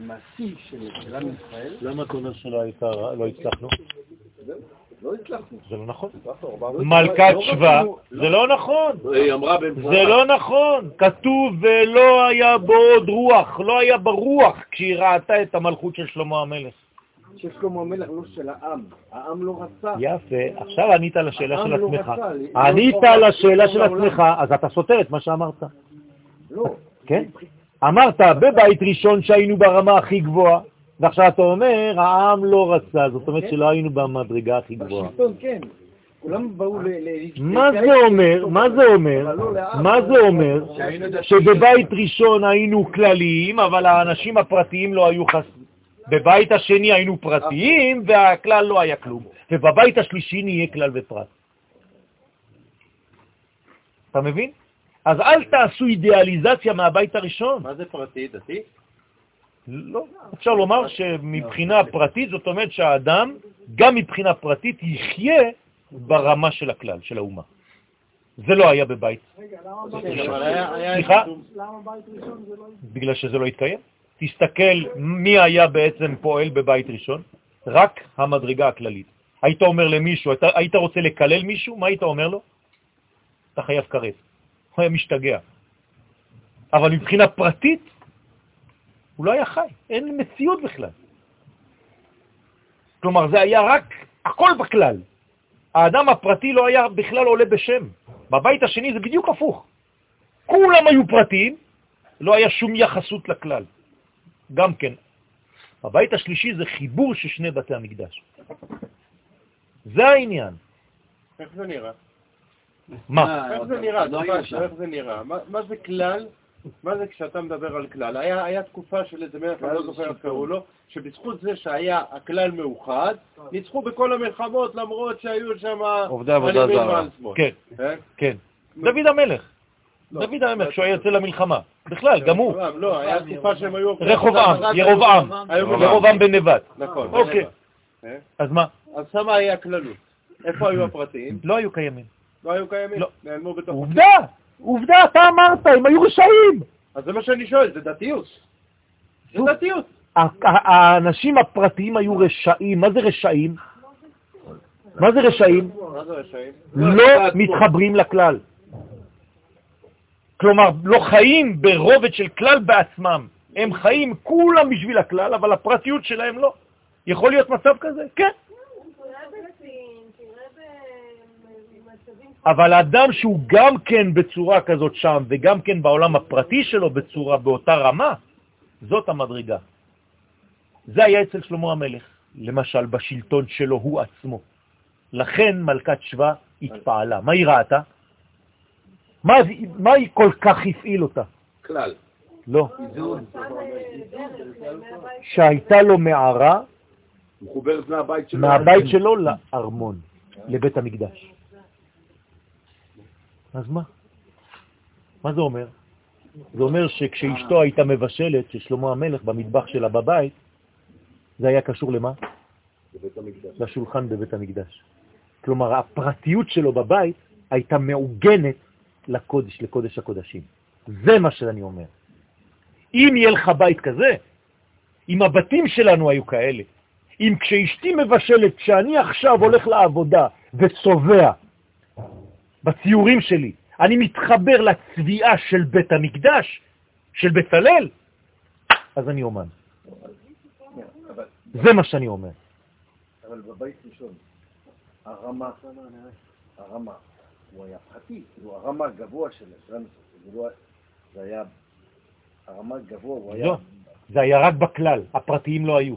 מעשי של עם ישראל. למה אתה אומר שלא הצלחנו? לא הצלחנו. זה לא נכון. מלכת שבא, זה לא נכון. זה לא נכון. כתוב ולא היה בו עוד רוח, לא היה ברוח כשהיא ראתה את המלכות של שלמה המלך. של שלמה המלך, לא של העם. העם לא רצה. יפה. עכשיו ענית לשאלה של לא עצמך. ענית לשאלה של עצמך, אז אתה סותר את מה שאמרת. לא. כן? אמרת בבית ראשון שהיינו ברמה הכי גבוהה, ועכשיו אתה אומר, העם לא רצה, זאת אומרת כן. שלא היינו במדרגה הכי גבוהה. בשלטון, כן. כולם באו ל... מה זה אומר, מה זה אומר, לא מה זה אומר, שבבית ראשון היינו כלליים, אבל האנשים הפרטיים לא היו חס... בבית השני היינו פרטיים, והכלל לא היה כלום. ובבית השלישי נהיה כלל ופרט. אתה מבין? אז אל תעשו אידיאליזציה מהבית הראשון. מה זה פרטי, דתי? לא. אפשר לומר שמבחינה פרטית, זאת אומרת שהאדם, גם מבחינה פרטית, יחיה ברמה של הכלל, של האומה. זה לא היה בבית. רגע, למה בית ראשון? לא... בגלל שזה לא התקיים. תסתכל מי היה בעצם פועל בבית ראשון, רק המדרגה הכללית. היית אומר למישהו, היית, היית רוצה לקלל מישהו, מה היית אומר לו? אתה חייב כרת. הוא היה משתגע. אבל מבחינה פרטית, הוא לא היה חי, אין מציאות בכלל. כלומר, זה היה רק, הכל בכלל. האדם הפרטי לא היה בכלל עולה בשם. בבית השני זה בדיוק הפוך. כולם היו פרטיים, לא היה שום יחסות לכלל. גם כן. הבית השלישי זה חיבור של שני בתי המקדש. זה העניין. איך זה נראה? מה? איך זה נראה? לא איך זה נראה? מה זה כלל? מה זה כשאתה מדבר על כלל? היה תקופה של איזה מלך, אני לא זוכר איך קראו לו, שבזכות זה שהיה הכלל מאוחד, ניצחו בכל המלחמות למרות שהיו שם... עובדי עבודה זרה. כן, אה? כן. דוד המלך. לא. דוד המלך, כשהוא היה יוצא למלחמה. בכלל, גם הוא. לא, היה תקופה שהם היו... רחובעם, ירובעם. ירובעם בן נבט. נכון. אוקיי. אה? אז מה? אז שמה היה כללות. איפה היו הפרטים? לא היו קיימים. לא היו קיימים? לא. נעלמו בתוך... עובדה! עובדה, אתה אמרת, הם היו רשעים. אז זה מה שאני שואל, זה דתיות. זה דתיות. האנשים הפרטיים היו רשעים. מה זה רשעים? מה זה רשעים? לא מתחברים לכלל. כלומר, לא חיים ברובד של כלל בעצמם. הם חיים כולם בשביל הכלל, אבל הפרטיות שלהם לא. יכול להיות מצב כזה? כן. אבל אדם שהוא גם כן בצורה כזאת שם, וגם כן בעולם הפרטי שלו בצורה, באותה רמה, זאת המדרגה. זה היה אצל שלמה המלך, למשל בשלטון שלו הוא עצמו. לכן מלכת שבא התפעלה. מה היא ראתה? מה, מה היא כל כך הפעיל אותה? כלל. לא. שהייתה לו מערה מהבית שלו לארמון, לבית המקדש. אז מה? מה זה אומר? זה אומר שכשאשתו הייתה מבשלת, ששלמה המלך במטבח שלה בבית, זה היה קשור למה? לשולחן בבית המקדש. כלומר, הפרטיות שלו בבית הייתה מעוגנת לקודש, לקודש הקודשים. זה מה שאני אומר. אם יהיה לך בית כזה, אם הבתים שלנו היו כאלה, אם כשאשתי מבשלת, כשאני עכשיו הולך לעבודה וצובע בציורים שלי, אני מתחבר לצביעה של בית המקדש, של בצלאל, אז אני אומן. זה מה שאני אומר. אבל בבית ראשון, הרמה, הרמה, הוא היה פרטי, כאילו הרמה הגבוה של לא- זה היה, הרמה הגבוה, הוא היה... לא, זה היה רק בכלל, הפרטיים לא היו.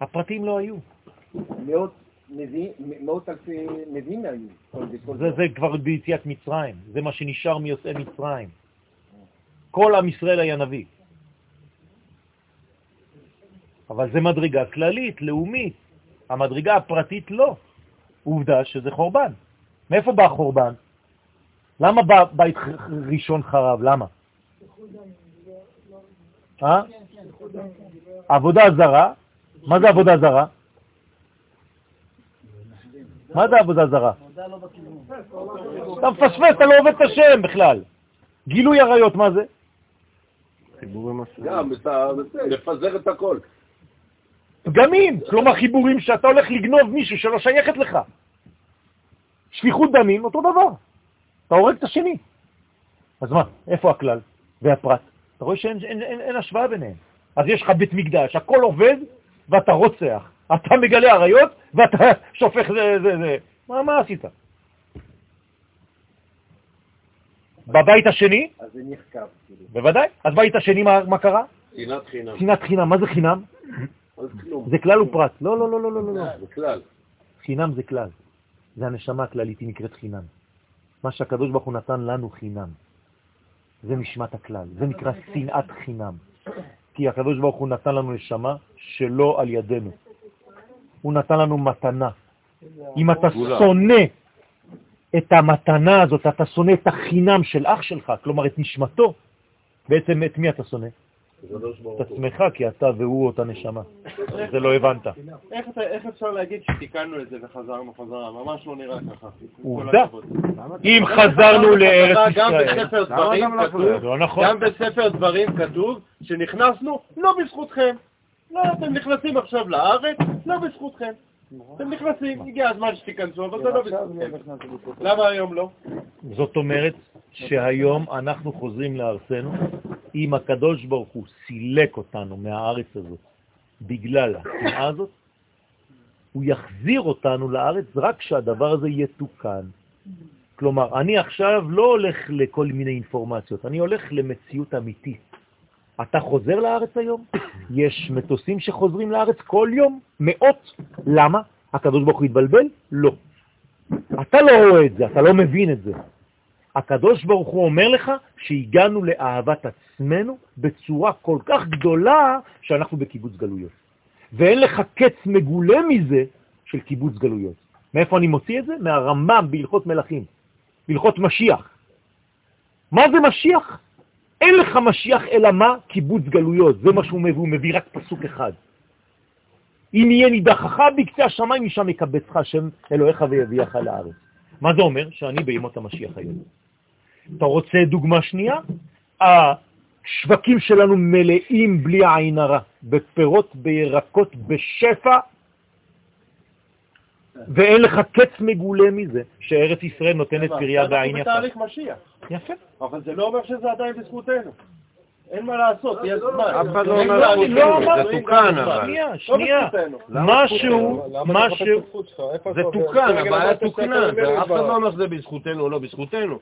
הפרטיים לא היו. מאות מאות אלפי נביאים היו. זה, זה כבר ביציאת מצרים, זה מה שנשאר מיוצאי מצרים. כל עם ישראל היה נביא. אבל זה מדרגה כללית, לאומית. המדרגה הפרטית לא. עובדה שזה חורבן. מאיפה בא החורבן? למה בא בית ראשון חרב? למה? אה? עבודה זרה. מה זה עבודה זרה? מה זה עבודה זרה? אתה מפספס, אתה לא עובד את השם בכלל. גילוי עריות, מה זה? גם, לפזר את הכל. פגמים, כלומר חיבורים שאתה הולך לגנוב מישהו שלא שייכת לך. שפיכות דמים, אותו דבר. אתה הורג את השני. אז מה, איפה הכלל והפרט? אתה רואה שאין אין, אין, אין השוואה ביניהם. אז יש לך בית מקדש, הכל עובד ואתה רוצח. אתה מגלה עריות ואתה שופך זה, זה, זה. מה, מה עשית? בבית השני? אז זה נחקב. כאילו. בוודאי. אז בבית השני מה, מה קרה? שנאת חינם. שנאת חינם. מה זה חינם? זה כלל ופרט. לא, לא, לא, לא, לא, לא. זה כלל. חינם זה כלל. זה הנשמה הכללית, היא נקראת חינם. מה שהקדוש ברוך הוא נתן לנו חינם. זה נשמת הכלל, זה נקרא שנאת חינם. כי הקדוש ברוך הוא נתן לנו נשמה שלא על ידינו. הוא נתן לנו מתנה. אם אתה שונא את המתנה הזאת, אתה שונא את החינם של אח שלך, כלומר את נשמתו, בעצם את מי אתה שונא? את עצמך, כי אתה והוא אותה נשמה. זה לא הבנת. איך אפשר להגיד שתיקנו את זה וחזרנו חזרה? ממש לא נראה ככה. עובדה. אם חזרנו לארץ ישראל. לא נכון. גם בספר דברים כתוב שנכנסנו לא בזכותכם. לא, אתם נכנסים עכשיו לארץ, לא בזכותכם. אתם נכנסים, הגיע הזמן שתיכנסו, אבל זה לא בזכותכם. למה היום לא? זאת אומרת שהיום אנחנו חוזרים לארצנו, אם הקדוש ברוך הוא סילק אותנו מהארץ הזאת בגלל השנאה הזאת, הוא יחזיר אותנו לארץ רק כשהדבר הזה יתוקן. כלומר, אני עכשיו לא הולך לכל מיני אינפורמציות, אני הולך למציאות אמיתית. אתה חוזר לארץ היום? יש מטוסים שחוזרים לארץ כל יום, מאות. למה? הקדוש ברוך הוא התבלבל? לא. אתה לא רואה את זה, אתה לא מבין את זה. הקדוש ברוך הוא אומר לך שהגענו לאהבת עצמנו בצורה כל כך גדולה שאנחנו בקיבוץ גלויות. ואין לך קץ מגולה מזה של קיבוץ גלויות. מאיפה אני מוציא את זה? מהרמב"ם בהלכות מלכים, בהלכות משיח. מה זה משיח? אין לך משיח אלא מה? קיבוץ גלויות. זה מה שהוא מביא, הוא מביא רק פסוק אחד. אם יהיה נידחך בקצה השמיים, משם יקבצך השם אלוהיך ויביאך לארץ. מה זה אומר? שאני בימות המשיח היום. אתה רוצה דוגמה שנייה? השווקים שלנו מלאים בלי עין הרע, בפירות, בירקות, בשפע, ואין לך קץ מגולה מזה, שארץ ישראל נותנת פריה בעין יפה. בתהליך משיח. יפה. אבל זה לא אומר שזה עדיין בזכותנו. אין מה לעשות, יש זמן. אף אחד לא אומר זכותנו, זה תוקן אבל. שנייה, שנייה. משהו, משהו, זה תוקן, הבעיה תוקנה. אף אחד לא אומר שזה בזכותנו או לא בזכותנו.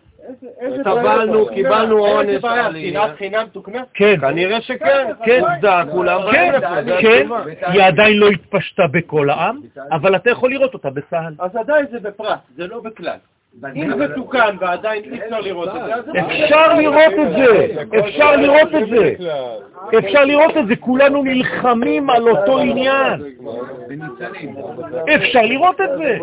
טבלנו, קיבלנו עונש שנאת חינם תוקנה? כן. כנראה שכן. כן, צדק, כולם כן, כן. היא עדיין לא התפשטה בכל העם, אבל אתה יכול לראות אותה בצה"ל. אז עדיין זה בפרט, זה לא בכלל. אם זה תוקן ועדיין אי אפשר לראות את זה, אפשר לראות את זה, אפשר לראות את זה, אפשר לראות את זה, כולנו נלחמים על אותו עניין. אפשר לראות את זה.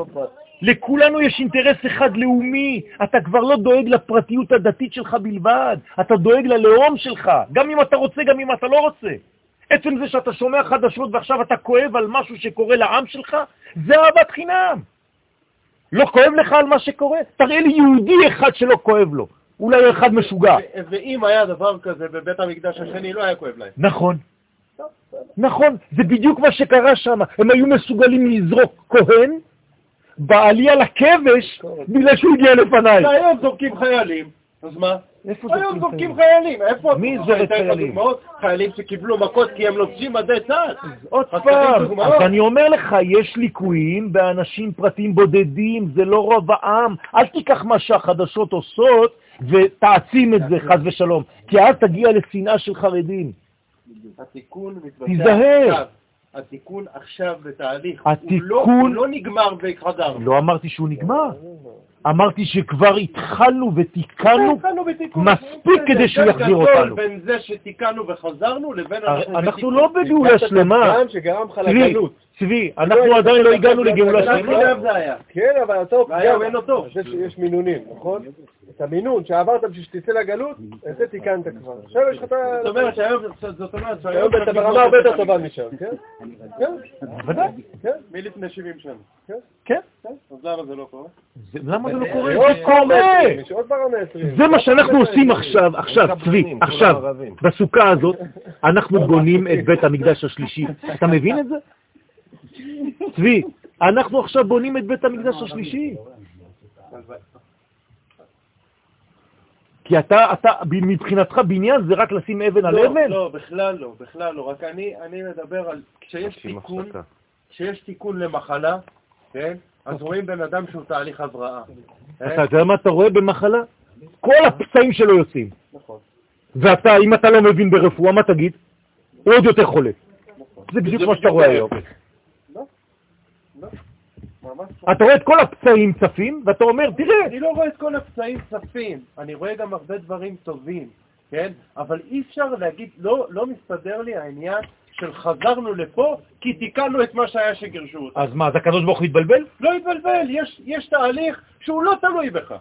לכולנו יש אינטרס אחד לאומי, אתה כבר לא דואג לפרטיות הדתית שלך בלבד, אתה דואג ללאום שלך, גם אם אתה רוצה, גם אם אתה לא רוצה. עצם זה שאתה שומע חדשות ועכשיו אתה כואב על משהו שקורה לעם שלך, זה אהבת חינם. לא כואב לך על מה שקורה? תראה לי יהודי אחד שלא כואב לו. אולי אחד משוגע. ואם היה דבר כזה בבית המקדש השני, לא היה כואב להם. נכון. נכון, זה בדיוק מה שקרה שם. הם היו מסוגלים לזרוק כהן בעלייה לכבש בגלל שהוא הגיע לפניי. והיום זורקים חיילים, אז מה? היום זורקים חיילים, איפה? מי זורק חיילים? חיילים שקיבלו מכות כי הם לובשים מדי צה"ל. עוד פעם, אז אני אומר לך, יש ליקויים באנשים פרטיים בודדים, זה לא רוב העם. אל תיקח מה שהחדשות עושות ותעצים את זה, חז ושלום, כי אז תגיע לשנאה של חרדים. התיקון מתבצע תיזהר. התיקון עכשיו בתהליך. התיקון... הוא לא נגמר וחזרנו. לא אמרתי שהוא נגמר. אמרתי שכבר התחלנו ותיקנו מספיק כדי שהוא יחזיר אותנו. בין זה שתיקנו וחזרנו לבין אנחנו לא בגאולה שלמה. צבי, אנחנו עדיין לא הגענו לגאולה שלמה. כן, אבל אתה... יש מינונים, נכון? את המינון שעברת בשביל שתצא לגלות, את זה תיקנת כבר. עכשיו יש לך את ה... זאת אומרת שהיום, זאת אומרת שהיום... היום אתה ברמה הרבה יותר טובה משם, כן? כן? בוודאי. כן? מלפני 70 שנה. כן. אז למה זה לא קורה? זה- למה זה לא קורה? עוד זה קורה! זה מה שאנחנו עושים עכשיו, עכשיו, צבי, עכשיו. בסוכה הזאת, אנחנו בונים את בית המקדש השלישי. אתה מבין את זה? צבי, אנחנו עכשיו בונים את בית המקדש השלישי. כי אתה, אתה, מבחינתך בניין זה רק לשים אבן על לא, אבן? לא, בכלל לא, בכלל לא. רק אני אני מדבר על כשיש תיקון. כשיש תיקון למחלה, כן? אז רואים בן אדם שהוא תהליך הבראה. אתה כן? יודע מה אתה רואה במחלה? כל הפצעים שלו יוצאים. נכון. ואתה, אם אתה לא מבין ברפואה, מה תגיד? הוא עוד יותר חולה. זה בדיוק מה שאתה רואה היום. ממש לא. אתה רואה את כל הפצעים צפים, ואתה אומר, תראה, אני לא רואה את כל הפצעים צפים, אני רואה גם הרבה דברים טובים, כן? אבל אי אפשר להגיד, לא, לא מסתדר לי העניין של חזרנו לפה כי תיקנו את מה שהיה שגירשו אותנו. אז מה, אז הקדוש ברוך הוא התבלבל? לא התבלבל, יש, יש תהליך שהוא לא תלוי בך.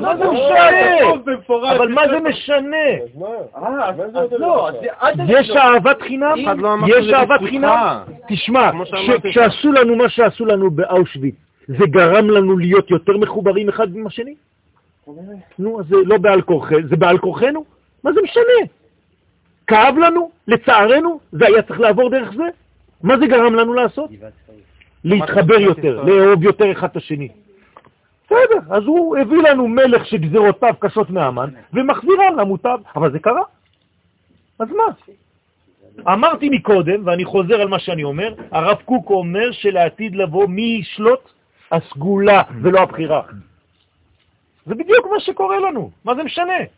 מה זה משנה? אבל מה זה משנה? אז מה? אה, לא, יש. אהבת חינם? לא יש אהבת. חינם? תשמע. כשעשו לנו מה שעשו לנו באושוויץ, זה גרם לנו להיות יותר מחוברים אחד עם השני? נו, אז זה לא בעל כורחנו, זה בעל כורחנו? מה זה משנה? כאב לנו, לצערנו, זה היה צריך לעבור דרך זה? מה זה גרם לנו לעשות? להתחבר יותר, לאהוב יותר אחד את השני. בסדר, אז הוא הביא לנו מלך שגזרותיו קשות מהמן, ומחזירם למוטב, אבל זה קרה. אז מה? אמרתי מקודם, ואני חוזר על מה שאני אומר, הרב קוק אומר שלעתיד לבוא מי ישלוט? הסגולה ולא הבחירה. זה בדיוק מה שקורה לנו, מה זה משנה?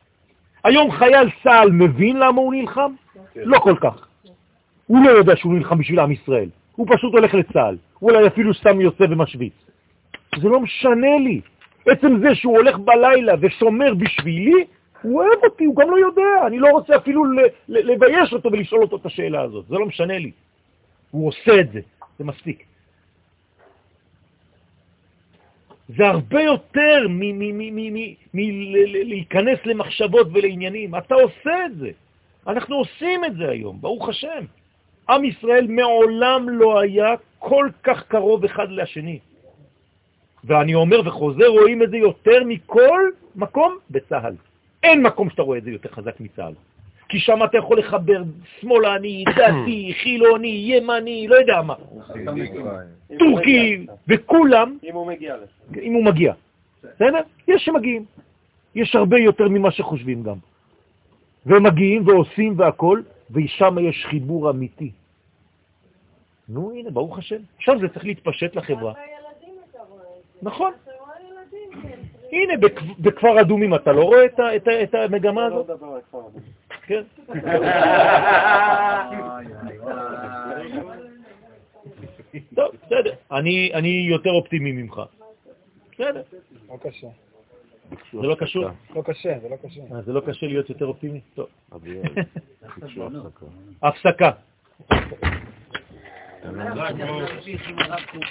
היום חייל צה"ל מבין למה הוא נלחם? לא כל כך. הוא לא יודע שהוא נלחם בשביל עם ישראל, הוא פשוט הולך לצה"ל, הוא אולי אפילו סתם יוצא ומשוויץ. זה לא משנה לי. עצם זה שהוא הולך בלילה ושומר בשבילי, הוא אוהב אותי, הוא גם לא יודע, אני לא רוצה אפילו לבייש אותו ולשאול אותו את השאלה הזאת, זה לא משנה לי. הוא עושה את זה, זה מספיק. זה הרבה יותר מלהיכנס למחשבות ולעניינים. אתה עושה את זה. אנחנו עושים את זה היום, ברוך השם. עם ישראל מעולם לא היה כל כך קרוב אחד לשני. ואני אומר וחוזר, רואים את זה יותר מכל מקום בצה"ל. אין מקום שאתה רואה את זה יותר חזק מצה"ל. כי שם אתה יכול לחבר שמאלני, דתי, חילוני, ימני, לא יודע מה, טורקי, וכולם, אם הוא מגיע לזה. אם הוא מגיע. בסדר? יש שמגיעים. יש הרבה יותר ממה שחושבים גם. והם מגיעים ועושים והכל, ושם יש חיבור אמיתי. נו, הנה, ברוך השם. עכשיו זה צריך להתפשט לחברה. נכון. כן. הנה, בכ- בכפר אדומים אתה לא רואה את המגמה לא הזאת? כן. טוב, בסדר. אני אני יותר אופטימי ממך. בסדר. לא קשה. זה לא קשור? לא קשה, זה לא קשה. אה, זה לא קשה להיות יותר אופטימי? טוב. הפסקה.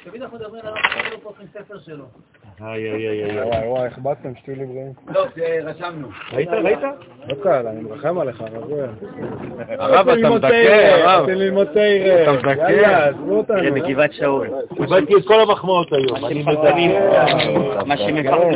תמיד אנחנו מדברים על הרב קוק, פותחים ספר שלו. איי, איי, איי, איי. וואי וואי, איך באתם, שתהיו לי בריאים. לא, זה רשמנו. ראית? ראית? לא קל, אני מרחם עליך, רבויה. הרב, אתה מדכא, הרב. רוצים ללמוד תרא. אתה מדכא. יאללה, עזבו אותנו. בגבעת שאול. קיבלתי את כל המחמאות היום. מה שמפרגן